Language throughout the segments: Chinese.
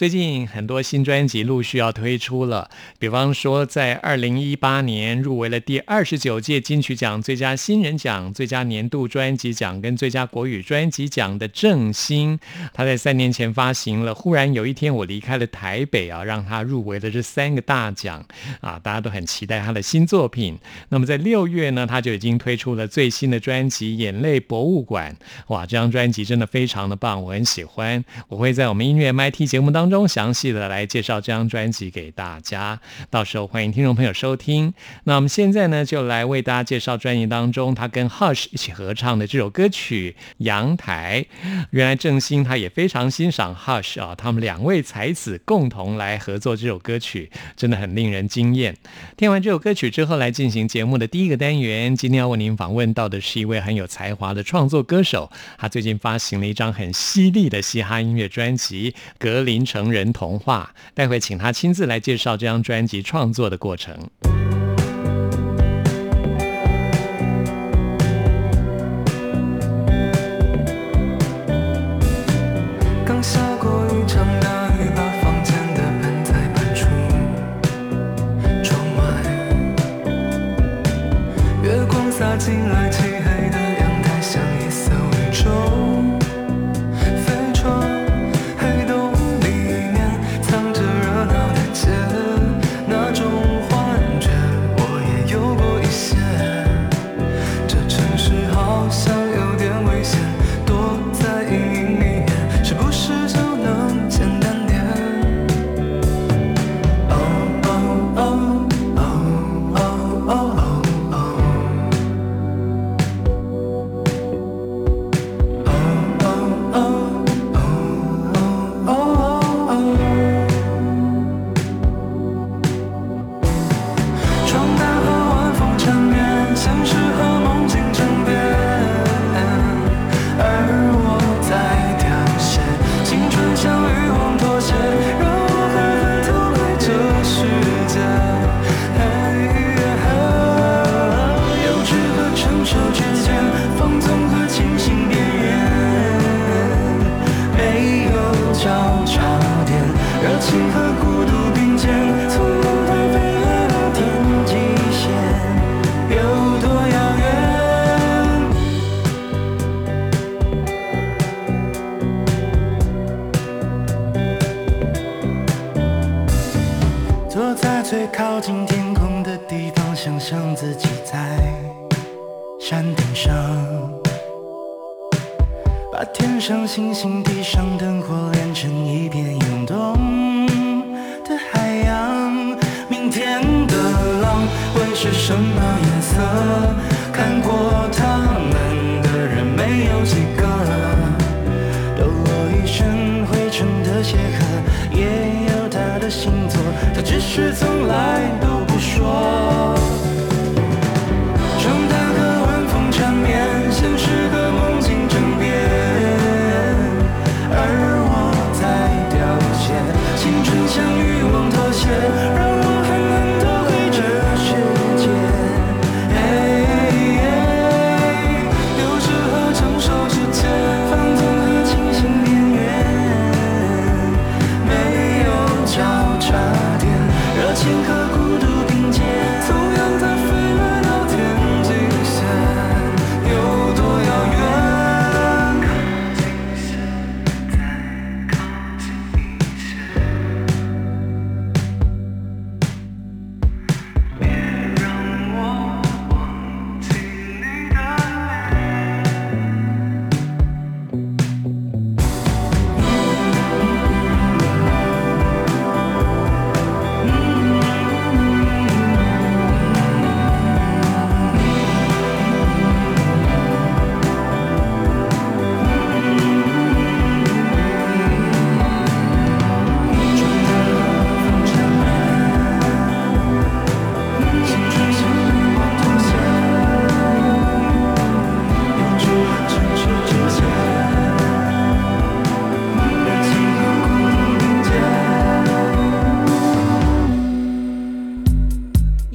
最近很多新专辑陆续要推出了，比方说在二零一八年入围了第二十九届金曲奖最佳新人奖、最佳年度专辑奖跟最佳国语专辑奖的郑兴，他在三年前发行了《忽然有一天我离开了台北》啊，让他入围了这三个大奖啊，大家都很期待他的新作品。那么在六月呢，他就已经推出了最新的专辑。眼泪博物馆，哇，这张专辑真的非常的棒，我很喜欢。我会在我们音乐 MIT 节目当中详细的来介绍这张专辑给大家，到时候欢迎听众朋友收听。那我们现在呢，就来为大家介绍专辑当中他跟 Hush 一起合唱的这首歌曲《阳台》。原来郑兴他也非常欣赏 Hush 啊，他们两位才子共同来合作这首歌曲，真的很令人惊艳。听完这首歌曲之后，来进行节目的第一个单元。今天要为您访问到的是一位很有才华的创作歌手，他最近发行了一张很犀利的嘻哈音乐专辑《格林城成人童话》，待会请他亲自来介绍这张专辑创作的过程。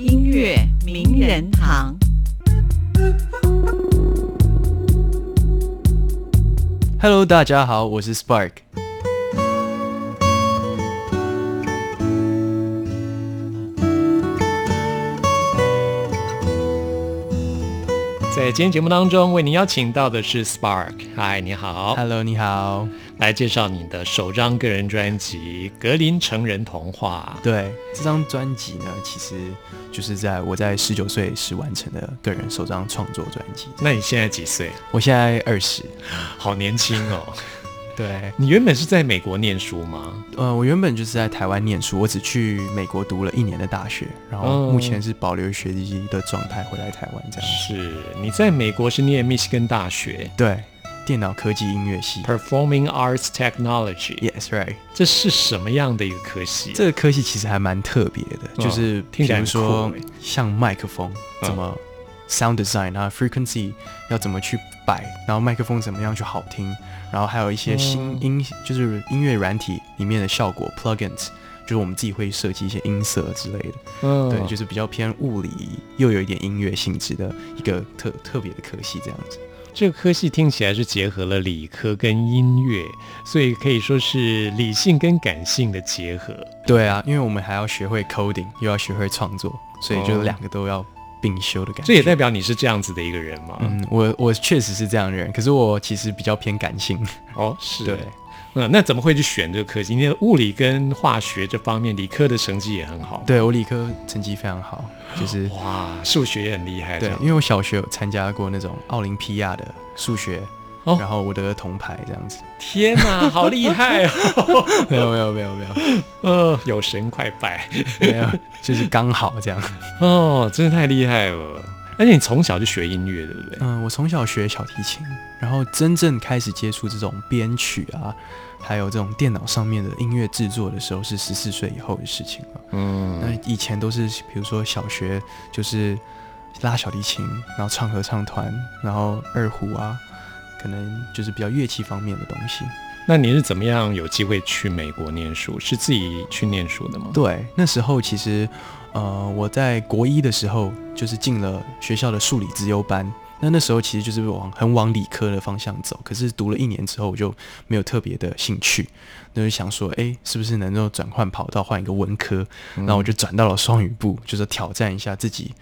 音乐名人堂。Hello，大家好，我是 Spark。在今天节目当中，为您邀请到的是 Spark。嗨，你好。Hello，你好。来介绍你的首张个人专辑《格林成人童话》。对，这张专辑呢，其实就是在我在十九岁时完成的个人首张创作专辑。那你现在几岁？我现在二十。好年轻哦。对，你原本是在美国念书吗？呃，我原本就是在台湾念书，我只去美国读了一年的大学，然后目前是保留学籍的状态回来台湾这样。是，你在美国是念密西根大学？对，电脑科技音乐系 （Performing Arts Technology）。Yes, right。这是什么样的一个科系？这个科系其实还蛮特别的，哦就是比如说像麦克风嗯怎么 sound design 啊，frequency 要怎么去摆，然后麦克风怎么样去好听，然后还有一些新嗯音，就是音乐软体里面的效果 plugins，就是我们自己会设计一些音色之类的，嗯对，就是比较偏物理又有一点音乐性质的一个特特别的科系这样子。这个科系听起来是结合了理科跟音乐，所以可以说是理性跟感性的结合。对啊，因为我们还要学会 coding，又要学会创作，所以就哦两个都要并修的感觉。这也代表你是这样子的一个人吗？嗯，我我确实是这样的人，可是我其实比较偏感性。哦，是。对，嗯，那怎么会去选这个科系？你的物理跟化学这方面，理科的成绩也很好。对我理科成绩非常好，就是哇，数学也很厉害。这对，因为我小学有参加过那种奥林匹亚的数学，哦然后我得了铜牌这样子。天哪，好厉害哦！没有没有没有没有呃，有神快拜没有，就是刚好这样。哦，真的太厉害了。而且你从小就学音乐，对不对？嗯，我从小学小提琴，然后真正开始接触这种编曲啊，还有这种电脑上面的音乐制作的时候，是十四岁以后的事情了。嗯，那以前都是比如说小学就是拉小提琴，然后唱合唱团，然后二胡啊，可能就是比较乐器方面的东西。那你是怎么样有机会去美国念书？是自己去念书的吗？对，那时候其实呃我在国一的时候就是进了学校的数理资优班。那那时候其实就是往很往理科的方向走，可是读了一年之后，我就没有特别的兴趣，那就想说，哎，是不是能够转换跑道，换一个文科？然后我就转到了双语部，就是挑战一下自己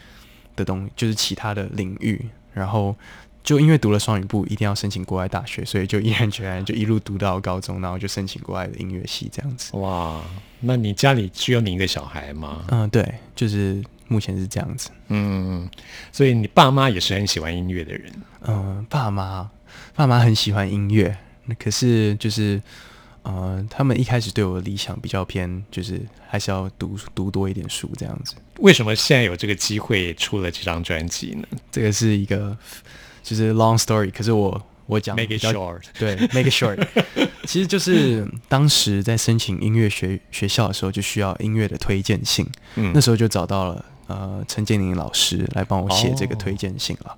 的东，就是其他的领域。然后就因为读了双语部，一定要申请国外大学，所以就毅然决然就一路读到高中，然后就申请国外的音乐系这样子。哇，那你家里只有你一个小孩吗？嗯，对，就是目前是这样子。嗯，所以你爸妈也是很喜欢音乐的人。嗯，爸妈爸妈很喜欢音乐，那可是就是。呃，他们一开始对我的理想比较偏，就是还是要读读多一点书这样子。为什么现在有这个机会出了这张专辑呢这个是一个就是 long story，可是我我讲？Make it short。对，make it short，其实就是当时在申请音乐学学校的时候，就需要音乐的推荐信，嗯那时候就找到了呃陈建宁老师来帮我写这个哦推荐信了。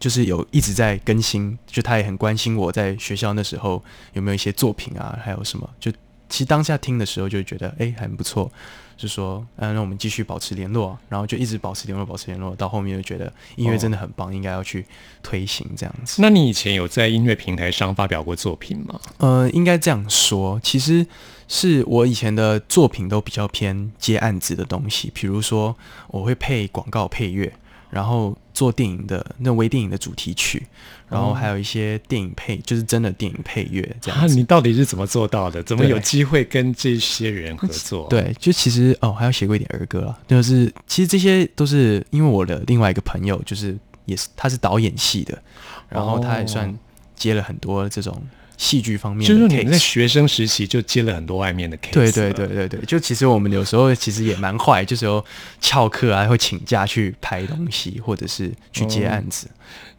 就是有一直在更新，就他也很关心我在学校那时候有没有一些作品啊，还有什么，就其实当下听的时候就觉得哎很不错，就说嗯、那我们继续保持联络，然后就一直保持联络，保持联络，到后面就觉得音乐真的很棒，应该要去推行这样子。那你以前有在音乐平台上发表过作品吗？呃，应该这样说，其实是我以前的作品都比较偏接案子的东西，比如说我会配广告配乐，然后做电影的那微电影的主题曲，然后还有一些电影配，就是真的电影配乐这啊，样子。你到底是怎么做到的？怎么有机会跟这些人合作？，对，就其实哦，还要写过一点儿歌啊，就是其实这些都是因为我的另外一个朋友，就是也是他是导演系的，然后他也算哦接了很多这种戏剧方面的就是你们在学生时期就接了很多外面的 case。对对对，对对，就其实我们有时候其实也蛮坏，就是有翘课啊，会请假去拍东西，或者是去接案子。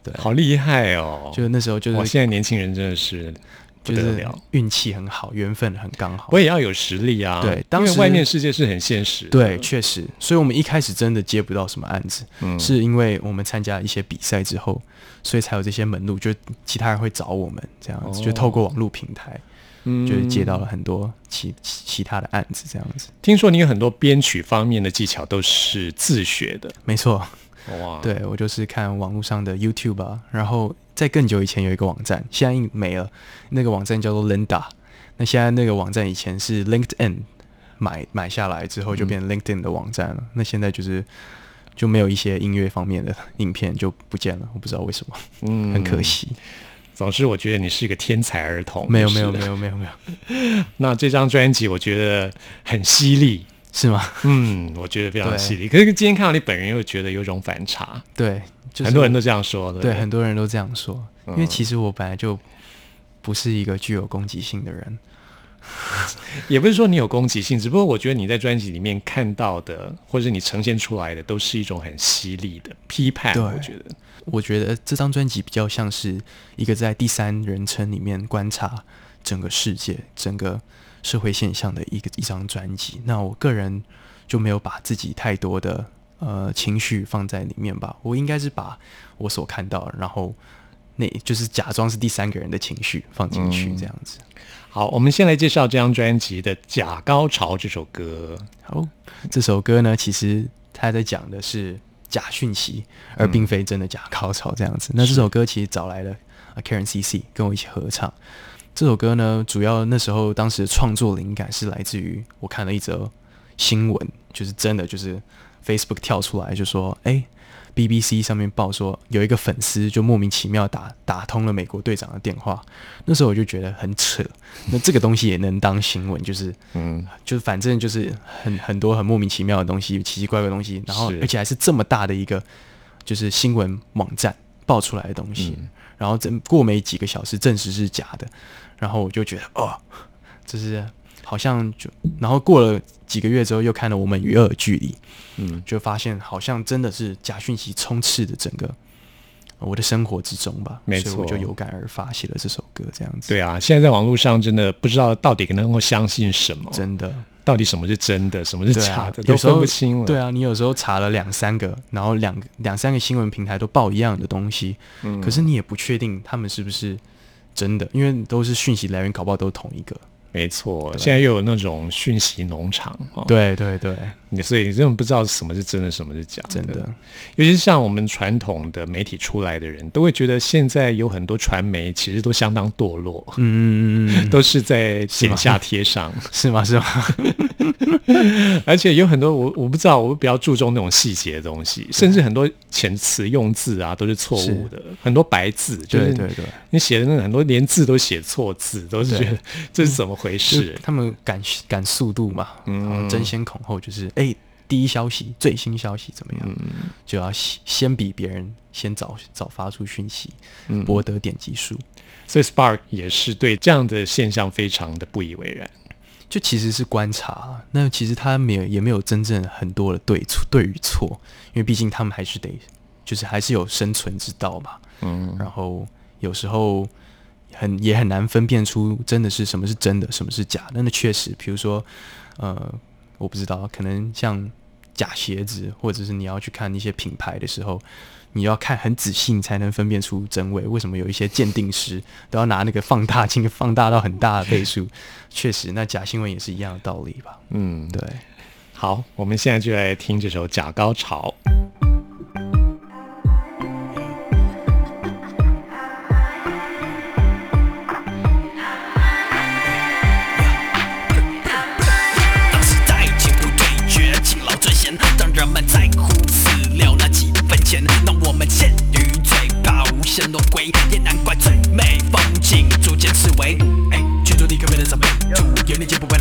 对，好厉害哦！就那时候就是我，现在年轻人真的是不就是。运气很好，缘分很刚好。我也要有实力啊！对当时因为外面世界是很现实的。对，确实，所以我们一开始真的接不到什么案子，嗯是因为我们参加一些比赛之后，所以才有这些门路，就其他人会找我们这样子，哦就透过网络平台，嗯就是接到了很多其其其他的案子这样子。听说你有很多编曲方面的技巧都是自学的，没错，哇，对我就是看网络上的 YouTube 啊，然后在更久以前有一个网站，现在没了，那个网站叫做 Linda。那现在那个网站以前是 LinkedIn 买买下来之后就变 LinkedIn 的网站了。那现在就是就没有一些音乐方面的影片就不见了，我不知道为什么，嗯，很可惜。总之，我觉得你是一个天才儿童。没有，没有，没有，没有，没有。那这张专辑我觉得很犀利，是吗？嗯，我觉得非常犀利。可是今天看到你本人，又觉得有种反差。对，很多人都这样说的。对，很多人都这样说。因为其实我本来就不是一个具有攻击性的人。也不是说你有攻击性，只不过我觉得你在专辑里面看到的，或者你呈现出来的，都是一种很犀利的批判。我觉得。我觉得这张专辑比较像是一个在第三人称里面观察整个世界、整个社会现象的一个一张专辑。那我个人就没有把自己太多的呃情绪放在里面吧。我应该是把我所看到，然后那就是假装是第三个人的情绪放进去这样子。好，我们先来介绍这张专辑的《假高潮》这首歌。好，这首歌呢，其实他在讲的是。假讯息，而并非真的假高潮这样子。那这首歌其实找来了 Karen CC 跟我一起合唱。这首歌呢，主要那时候当时的创作灵感是来自于我看了一则新闻，就是真的就是 Facebook 跳出来就说，哎。BBC 上面报说有一个粉丝就莫名其妙打打通了美国队长的电话，那时候我就觉得很扯。那这个东西也能当新闻，就是嗯，就是反正就是很很多很莫名其妙的东西，奇奇怪怪的东西，然后而且还是这么大的一个就是新闻网站爆出来的东西，然后真过没几个小时证实是假的，然后我就觉得哦，就是。好像就，然后过了几个月之后，又看了《我们与恶的距离》，嗯，就发现好像真的是假讯息充斥着整个我的生活之中吧。没错，我就有感而发，写了这首歌，这样子。对啊，现在在网络上真的不知道到底能够相信什么，真的，到底什么是真的，什么是假的，都分不清了。对啊，你有时候查了两三个，然后两两三个新闻平台都报一样的东西，嗯，可是你也不确定他们是不是真的，因为都是讯息来源，搞不好都是同一个。没错，现在又有那种讯息农场，对对对，你所以你根本不知道什么是真的，什么是假的。真的，尤其是像我们传统的媒体出来的人，都会觉得现在有很多传媒其实都相当堕落，嗯嗯嗯，都是在剪下贴上，是吗？是吗？而且有很多我我不知道，我比较注重那种细节的东西，甚至很多遣词用字啊都是错误的，很多白字，对对对，你写的那很多连字都写错字，都是觉得 这是怎么回事？他们赶赶速度嘛，嗯，争先恐后，就是哎，第一消息、最新消息怎么样，就要先比别人先早早发出讯息，博得点击数。所以 Spark 也是对这样的现象非常的不以为然。就其实是观察，那其实他没有也没有真正很多的对错对与错，因为毕竟他们还是得，就是还是有生存之道嘛。嗯，然后有时候很也很难分辨出真的是什么是真的，什么是假。的那确实，比如说，呃，我不知道，可能像假鞋子，或者是你要去看一些品牌的时候。你要看很仔细，你才能分辨出真伪。为什么有一些鉴定师都要拿那个放大镜放大到很大的倍数？确实，那假新闻也是一样的道理吧？嗯，对。好，我们现在就来听这首《假高潮》。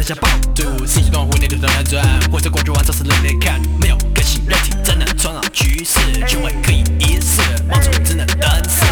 像暴徒，信息断货，内头转转，或者过去玩，早是冷眼看，没有个性，人体怎能创造局势？就会可以一试，盲从只能等色。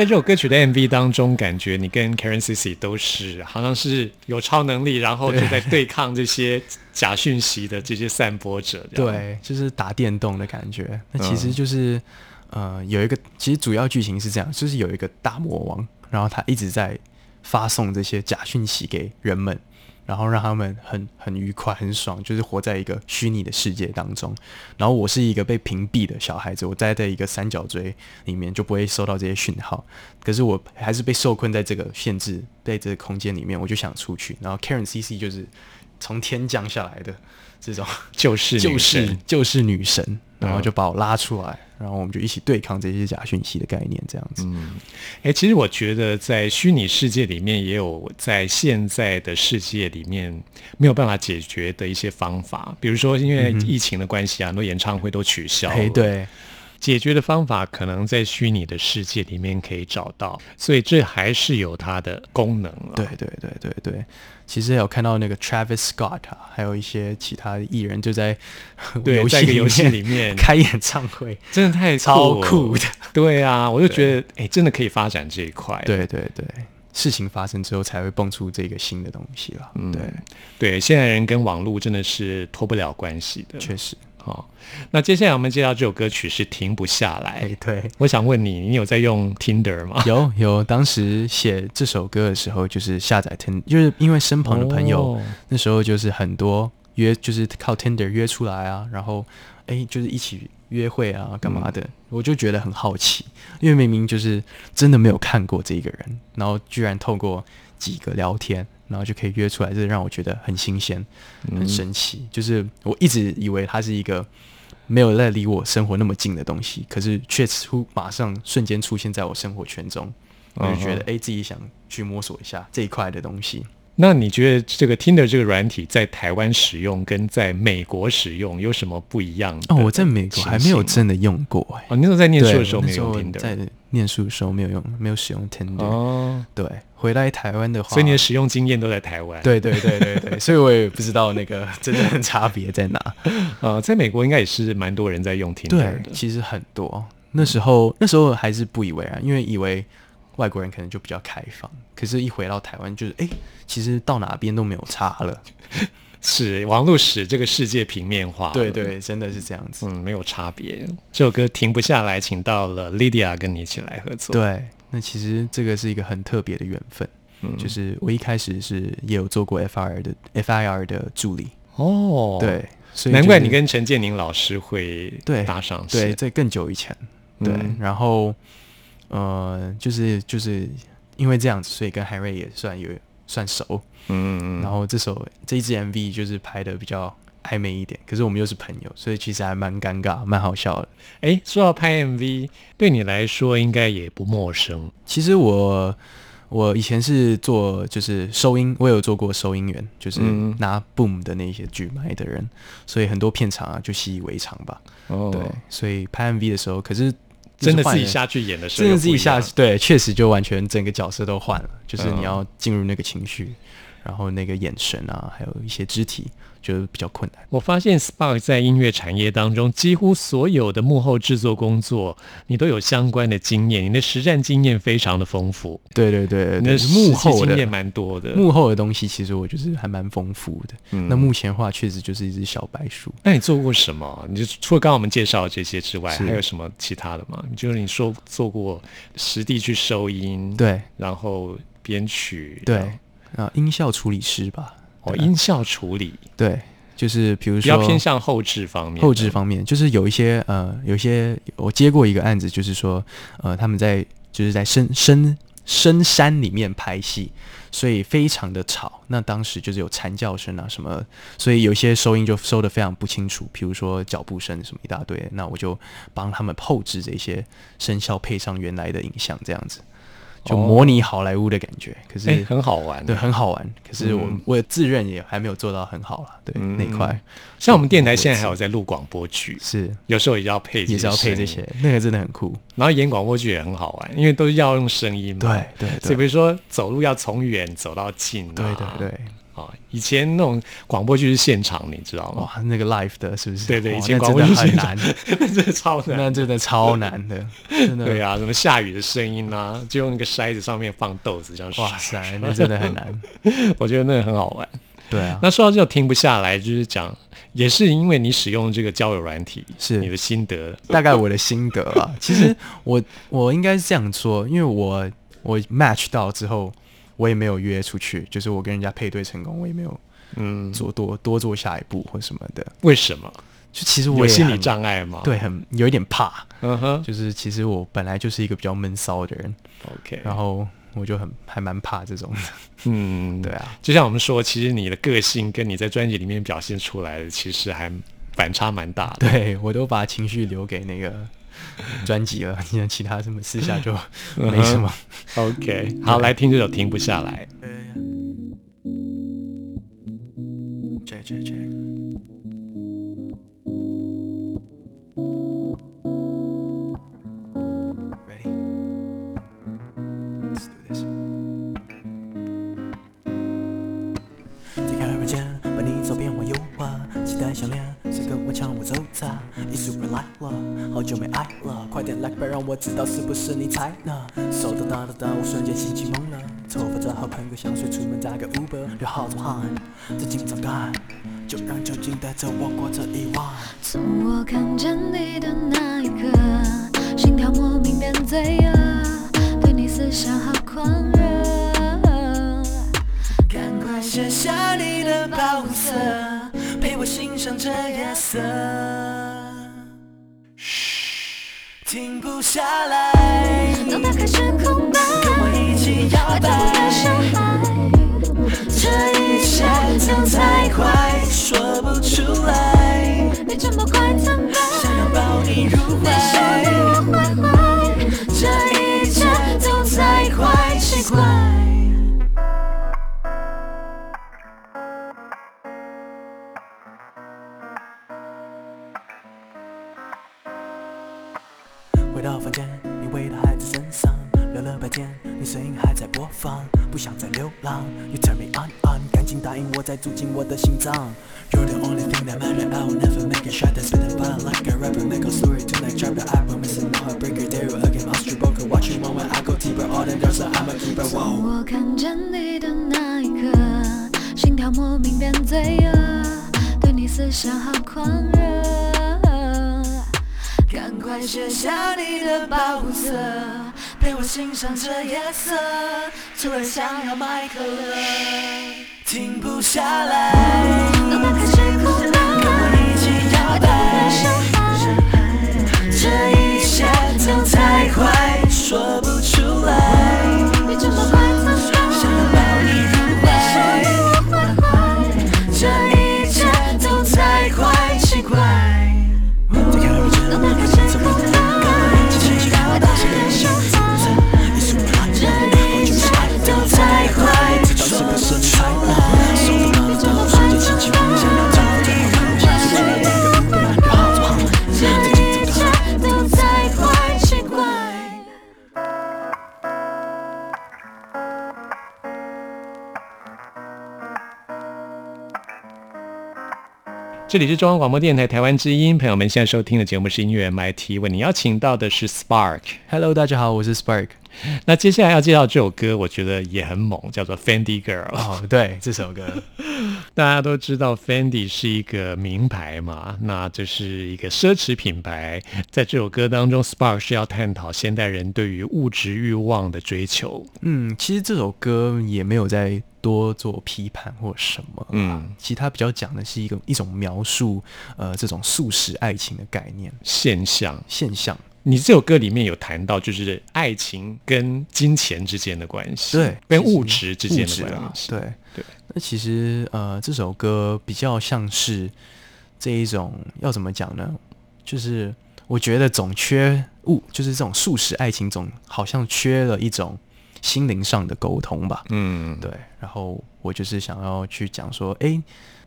在这首歌曲的 MV 当中，感觉你跟 Karen Cici 都是好像是有超能力，然后就在对抗这些假讯息的这些散播者。对，就是打电动的感觉。那其嗯实就是，呃，有一个，其实主要剧情是这样，就是有一个大魔王，然后他一直在发送这些假讯息给人们，然后让他们很很愉快、很爽，就是活在一个虚拟的世界当中。然后我是一个被屏蔽的小孩子，我待在一个三角锥里面，就不会收到这些讯号。可是我还是被受困在这个限制，在这个空间里面，我就想出去。然后 Karen CC 就是从天降下来的这种。就是女就是神就是女神，然后嗯就把我拉出来，然后我们就一起对抗这些假讯息的概念，这样子。嗯哎，其实我觉得在虚拟世界里面，也有在现在的世界里面没有办法解决的一些方法。比如说，因为疫情的关系啊，很多演唱会都取消了。哎、对，解决的方法可能在虚拟的世界里面可以找到，所以这还是有它的功能了。对对对对对，其实有看到那个 Travis Scott 啊，还有一些其他的艺人就在 对游戏在一个游戏里面开演唱会，真的太超酷的。对啊，我就觉得哎，真的可以发展这一块。对对对，事情发生之后才会蹦出这个新的东西了。嗯对，对，现在人跟网络真的是脱不了关系的。确实，好、那接下来我们介绍这首歌曲是停不下来。哎对。我想问你，你有在用 Tinder 吗？有有，当时写这首歌的时候，就是下载 Tinder，就是因为身旁的朋友、哦那时候就是很多约，就是靠 Tinder 约出来啊，然后哎，就是一起约会啊，干嘛的，我就觉得很好奇，因为明明就是真的没有看过这一个人，然后居然透过几个聊天，然后就可以约出来，这让我觉得很新鲜，很神奇。就是我一直以为它是一个没有在离我生活那么近的东西，可是却出马上瞬间出现在我生活圈中，我就觉得哎、自己想去摸索一下这一块的东西。那你觉得这个 Tinder 这个软体在台湾使用跟在美国使用有什么不一样的哦，我在美国还没有真的用过哎、哦，你那时候在念书的时候没有用 Tinder 在念书的时候没有用，没有使用 Tinder。哦，对，回来台湾的话，所以你的使用经验都在台湾。，对对对对对，所以我也不知道那个真正的差别在哪。呃，在美国应该也是蛮多人在用 Tinder 对的，。其实很多那时候那时候还是不以为然，因为以为外国人可能就比较开放，可是一回到台湾就是哎、其实到哪边都没有差了。是网络使这个世界平面化。对，对，真的是这样子。嗯，没有差别。这首歌停不下来，请到了 Lydia 跟你一起来合作。，对，那其实这个是一个很特别的缘分。嗯就是我一开始是也有做过 FIR 的 FIR 的助理，哦，对，，所以难怪你跟陈建宁老师会对搭上对，线。在更久以前，对，嗯然后呃，就是就是因为这样子，所以跟海瑞也算有算熟，嗯，然后这首这一支 MV 就是拍的比较暧昧一点，可是我们又是朋友，所以其实还蛮尴尬，蛮好笑的。哎，说到拍 MV，对你来说应该也不陌生。其实我我以前是做就是收音，我有做过收音员，就是嗯拿 boom 的那些举麦的人，所以很多片场啊就习以为常吧。哦对，所以拍 MV 的时候，可是真的自己下去演的时候，真的自己下去，，对，确实就完全整个角色都换了，就是嗯你要进入那个情绪，然后那个眼神啊，还有一些肢体，就比较困难。我发现 Spark 在音乐产业当中，几乎所有的幕后制作工作，你都有相关的经验，你的实战经验非常的丰富，对对对对对，你的幕后的经验蛮多的。幕后的东西，其实我就是还蛮丰富的。嗯那目前的话，确实就是一只小白鼠。那你做过什么？你就除了刚刚我们介绍的这些之外，还有什么其他的吗？就是你说做过实地去收音，，对然后编曲，对啊，音效处理师吧。音效处理对，就是比如比较偏向后置方面，后置方面，就是有一些呃，有一些我接过一个案子，就是说呃，他们在就是在深深深山里面拍戏，所以非常的吵。那当时就是有蝉叫声啊什么，所以有些收音就收的非常不清楚，比如说脚步声什么一大堆。那我就帮他们后置这些声效，配上原来的影像，这样子就哦模拟好莱坞的感觉。可是、哎，很好玩，对，很好玩。可是我、嗯我自认也还没有做到很好了，对、嗯那一块像我们电台现在还有在录广播剧，是有时候也要配，也是要配这些，，那个真的很酷。然后演广播剧也很好玩，因为都是要用声音嘛。对对对所以比如说走路要从远走到近、啊，对对对，啊、以前那种广播剧是现场，你知道吗？哇，那个 live 的是不是？对对，以前广播剧很难，那真的超难。那真的超难的，真的。对啊，什么下雨的声音啊，就用那个筛子上面放豆子这样。哇塞，那真的很难。我觉得那个很好玩。对啊，那说到这个停不下来，就是讲，也是因为你使用这个交友软体，是你的心得。大概我的心得啊，其实我我应该是这样说，因为我我 match 到之后，我也没有约出去，就是我跟人家配对成功，我也没有嗯，做多多做下一步或什么的。为什么？就其实我有心理障碍嘛？，对，很有一点怕。嗯哼就是其实我本来就是一个比较闷骚的人，，OK。然后我就很还蛮怕这种的。嗯，对啊，就像我们说，其实你的个性跟你在专辑里面表现出来的，其实还反差蛮大的。对我都把情绪留给那个 专辑了，你看其他什么私下就嗯没什么。OK，好，来听这首《停不下来》。抢我走它？艺术回来了，好久没爱了，快点来吧，让我知道是不是你猜呢？手哒哒哒哒，我瞬间心情懵了，头发找好喷个香水，出门打个 Uber，流好多汗，这紧张感，就让酒精带着我过这一晚。从我看见你的那一刻，心跳莫名变罪恶，对你思想好狂热。赶快卸下你的保护色，陪我欣赏这夜色。嘘，停不下来，脑袋开始空白，跟我一起摇爱到我的小摆。孩，这一切都太快，说不出来，你这么快怎么？想要抱你入你说怀。我坏坏，这一切都太快，奇怪。天，你声音还在播放，不想再流浪。You turn me on on，赶紧答应我，再住进我的心脏。You're the only thing that matter, I will never make a shot. That's been fire like a rapper, make a story tonight. Drop the album, missing no heartbreaker. There you again, Austria broker. Watch you one when I go deeper. All the girls, are, I'm a keep it 从 wow. 我看见你的那一刻，心跳莫名变罪恶，对你思想好狂热。赶快卸下你的保护色，陪我欣赏这夜色，突然想要买可乐，停不下来，脑开始空跟，我一起摇摆。孩，这一切都太快，说不出来，这里是中央广播电台台湾之音，朋友们现在收听的节目是音乐 MIT，为你邀请到的是 Spark。Hello，大家好，我是 Spark。那接下来要介绍这首歌，我觉得也很猛，叫做《Fendi Girl》。哦，对，这首歌，大家都知道 Fendi 是一个名牌嘛，那这是一个奢侈品牌。在这首歌当中，Spark 是要探讨现代人对于物质欲望的追求。嗯，其实这首歌也没有在多做批判或什么，嗯，其实它比较讲的是一个一种描述，呃，这种素食爱情的概念现象，现象。你这首歌里面有谈到，就是爱情跟金钱之间的关系，对，跟物质之间的关，系，对对。那其实呃，这首歌比较像是这一种要怎么讲呢？就是我觉得总缺物，就是这种素食爱情总好像缺了一种心灵上的沟通吧。嗯，对，然后我就是想要去讲说，诶，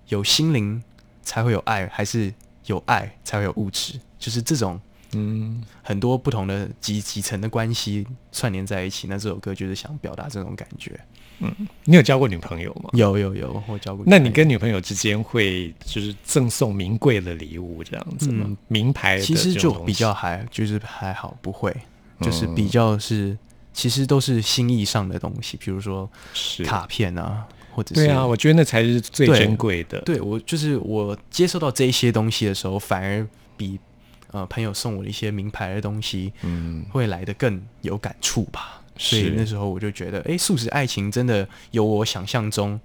有心灵才会有爱，还是有爱才会有物质？就是这种嗯，很多不同的几几层的关系串联在一起。那这首歌就是想表达这种感觉。嗯你有交过女朋友吗？有有有，我交过。那你跟女朋友之间会就是赠送名贵的礼物这样子吗？嗯名牌其实就比较还就是还好，不会，就是嗯比较是其实都是心意上的东西，比如说卡片啊，或者是对啊，我觉得那才是最珍贵的。对我就是我接受到这一些东西的时候，反而比呃朋友送我的一些名牌的东西，嗯，会来的更有感触吧。所以那时候我就觉得，哎，素食爱情真的有我想象中，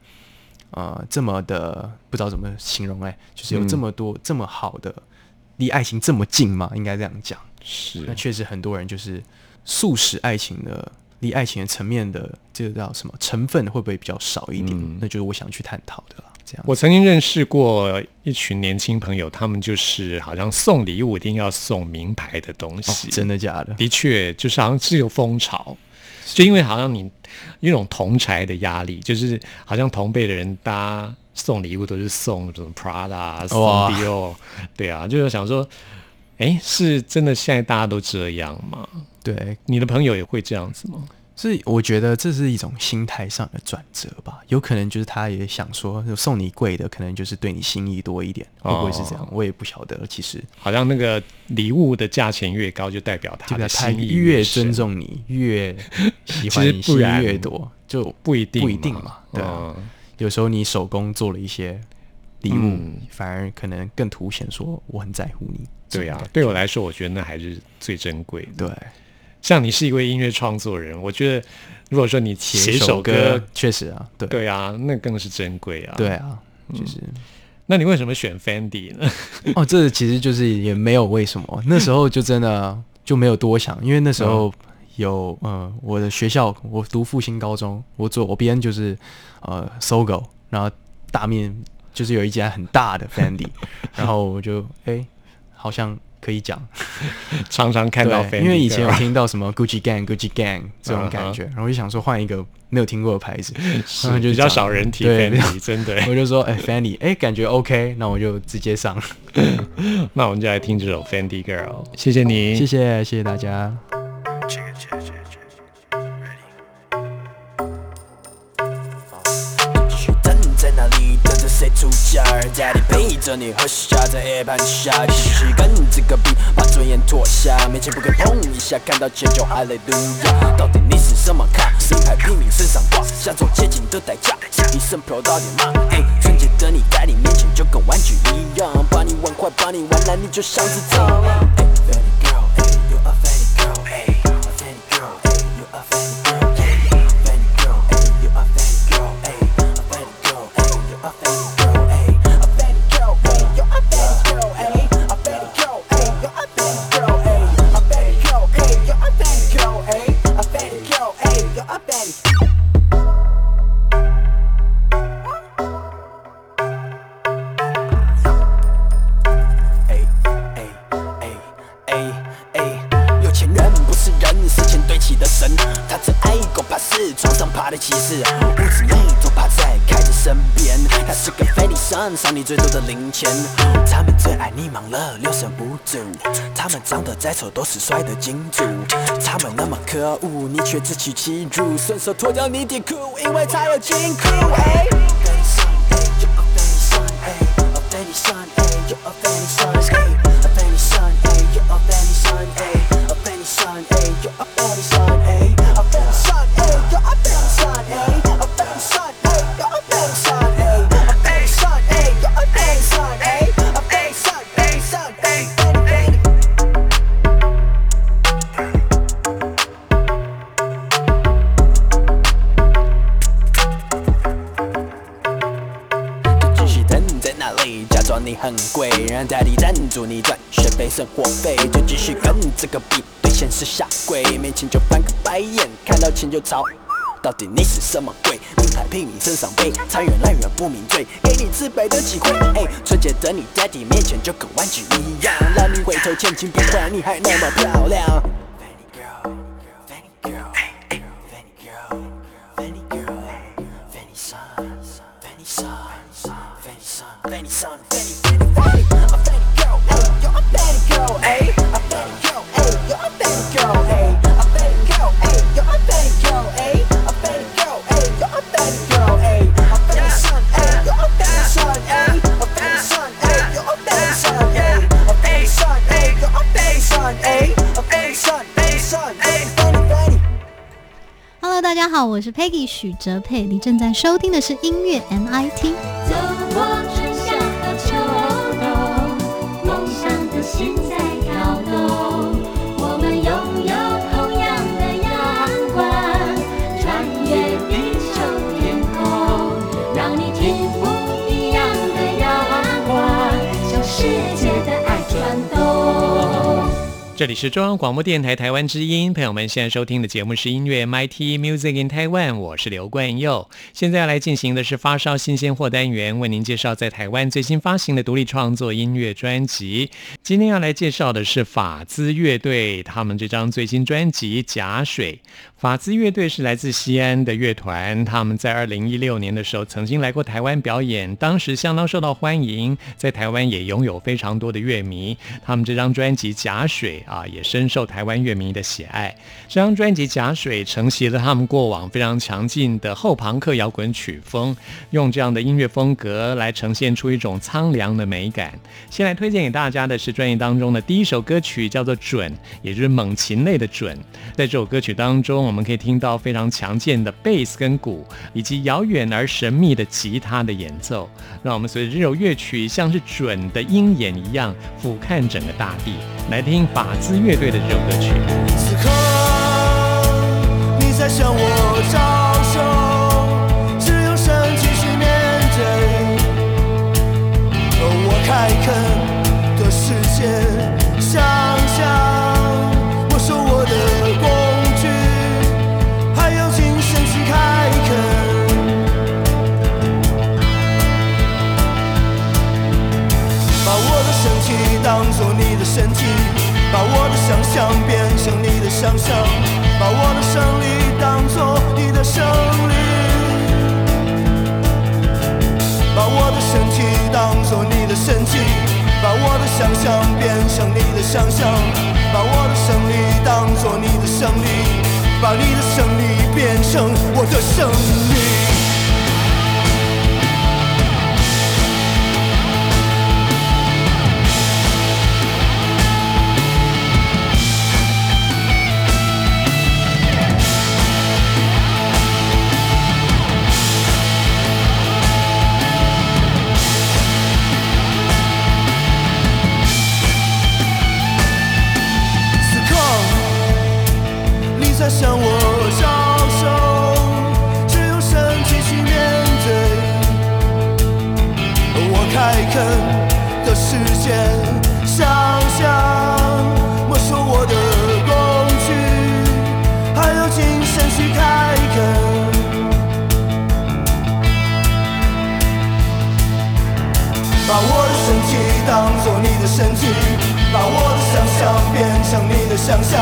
呃，这么的不知道怎么形容，哎，就是有这嗯么多、这么好的，离爱情这么近嘛，应该这样讲。是那确实很多人就是素食爱情的，离爱情的层面的这个叫什么成分会不会比较少一点？嗯那就是我想去探讨的啦。这样，我曾经认识过一群年轻朋友，他们就是好像送礼物一定要送名牌的东西，哦真的假的？的确就是好像是有风潮，就因为好像你一种同柴的压力，就是好像同辈的人大家送礼物都是送什么 Prada、送哇 Dior，对啊，就是想说，哎，是真的现在大家都这样吗？对，你的朋友也会这样子吗？所以我觉得这是一种心态上的转折吧。有可能就是他也想说，送你贵的，可能就是对你心意多一点，会不会是这样？我也不晓得。其实，好像那个礼物的价钱越高，就代表他的心意越深尊重你，越 喜其欢你，心意越多，就不一定不一定嘛。对啊，嗯有时候你手工做了一些礼物，嗯反而可能更凸显说我很在乎你。对呀、对我来说，我觉得那还是最珍贵的。对，像你是一位音乐创作人，我觉得如果说你写一首歌歌，，确实啊，对对啊，那更是珍贵啊。对，啊，就是。那你为什么选 Fendi 呢？哦，这其实就是也没有为什么，那时候就真的 就没有多想，因为那时候有呃我的学校，我读复兴高中，我左边就是呃搜狗，然后大面就是有一家很大的 Fendi，然后我就哎、好像可以讲，常常看到对，因为以前有听到什么 Gucci Gang、Gucci Gang 这种感觉，然后我就想说换一个没有听过的牌子，是然后就比较少人提对 Fendi，真的。我就说哎、Fanny，哎、感觉 OK，那我就直接上，那我们就来听这首 Fendi Girl，谢谢你，谢谢谢谢大家。出价儿？Daddy 陪着你喝下，在夜盘下，继续跟这个 beat 把尊严脱下，面前不肯碰一下，看到钱就哈利路亚。到底你是什么卡？名牌拼命身上挂，想走捷径的代价，一身 pro 到底吗？哎，纯洁的你在你面前就跟玩具一样，把你玩坏，把你玩烂，你就像是蟑螂。最多的零钱。他们最爱你忙了，六神无主。他们长得再丑，都是帅的金主。他们那么可恶，你却自取其辱，顺手脱掉你的裤，因为他有金库。哎，到。底你是什么鬼？名牌拼你身上背，财源来源不明罪，给你自卑的机会。哎，纯洁的你，daddy 面前就跟玩具一样，让你回头前进不换，你还那么漂亮。Peggy 许哲佩，你正在收听的是音乐 MIT。这里是中央广播电台台湾之音，朋友们现在收听的节目是音乐 MIT Music in Taiwan，我是刘冠佑。现在要来进行的是发烧新鲜货单元，为您介绍在台湾最新发行的独立创作音乐专辑。今天要来介绍的是法兹乐队，他们这张最新专辑《假水》。法兹乐队是来自西安的乐团，他们在二零一六年的时候曾经来过台湾表演，当时相当受到欢迎，在台湾也拥有非常多的乐迷。他们这张专辑《假水》啊，也深受台湾乐迷的喜爱。这张专辑《假水》承袭了他们过往非常强劲的后朋克摇滚曲风，用这样的音乐风格来呈现出一种苍凉的美感。先来推荐给大家的是专辑当中的第一首歌曲，叫做《准》，也就是猛禽类的准。在这首歌曲当中，我们可以听到非常强健的贝斯跟鼓，以及遥远而神秘的吉他的演奏。让我们随着这首乐曲，像是准的鹰眼一样俯瞰整个大地，来听法兹乐队的这首歌曲。此刻你在向我想象变成你的想象，把我的胜利当做你的胜利，把我的身体当做你的身体，把我的想象变成你的想象，把我的胜利当做你的胜利，把你的胜利变成我的胜利。开垦的世界，想象没收我的工具，还有精神去开垦。把我的身体当做你的身体，把我的想象变成你的想象，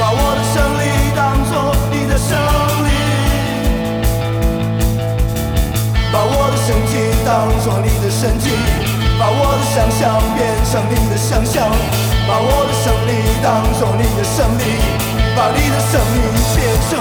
把我的胜利当做你的胜利，的身体当做你的身体，把我的想象变成你的想象，把我的胜利当做你的胜利，把你的生命变成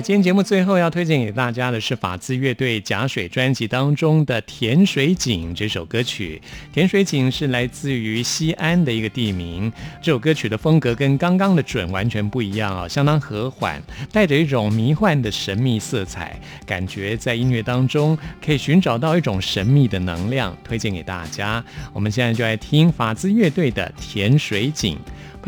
今天节目最后要推荐给大家的是法兹乐队假水专辑当中的《甜水井》这首歌曲。甜水井是来自于西安的一个地名。这首歌曲的风格跟刚刚的准完全不一样啊、相当和缓，带着一种迷幻的神秘色彩，感觉在音乐当中可以寻找到一种神秘的能量，推荐给大家。我们现在就来听法兹乐队的《甜水井》。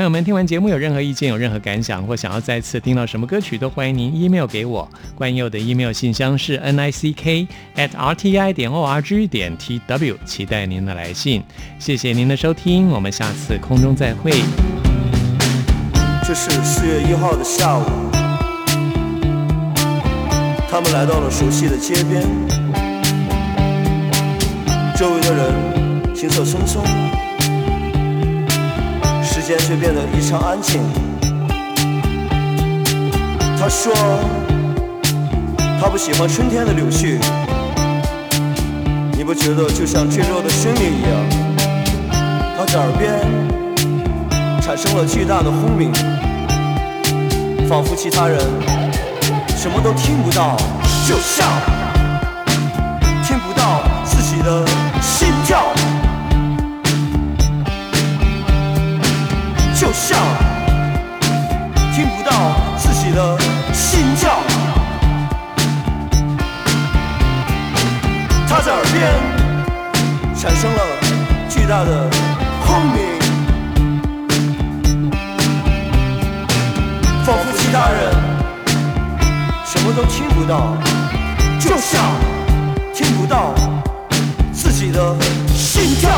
朋友们，听完节目有任何意见、有任何感想，或想要再次听到什么歌曲，都欢迎您 email 给我。关佑的 email 信箱是 n i c k at r t i 点 o r g 点 t w，期待您的来信。谢谢您的收听，我们下次空中再会。这是四月一号的下午，他们来到了熟悉的街边，周围的人行色匆匆，间却变得异常安静。他说，他不喜欢春天的柳絮，你不觉得就像坠落的生命一样？他的耳边产生了巨大的轰鸣。仿佛其他人什么都听不到，就像听不到自己的心跳，就像听不到自己的心跳。他在耳边产生了巨大的轰鸣。仿佛其他人什么都听不到，就像听不到自己的心跳。